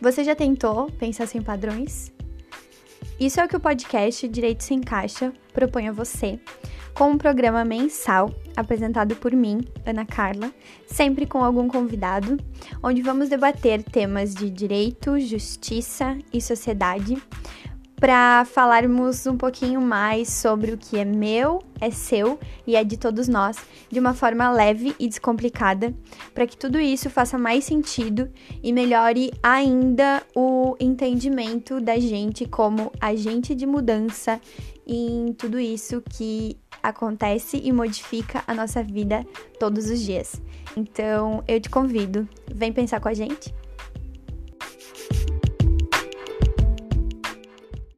Você já tentou pensar sem padrões? Isso é o que o podcast Direito Sem Caixa propõe a você, com um programa mensal apresentado por mim, Ana Carla, sempre com algum convidado, onde vamos debater temas de direito, justiça e sociedade para falarmos um pouquinho mais sobre o que é meu, é seu e é de todos nós, de uma forma leve e descomplicada, para que tudo isso faça mais sentido e melhore ainda o entendimento da gente como agente de mudança em tudo isso que acontece e modifica a nossa vida todos os dias. Então, eu te convido, vem pensar com a gente?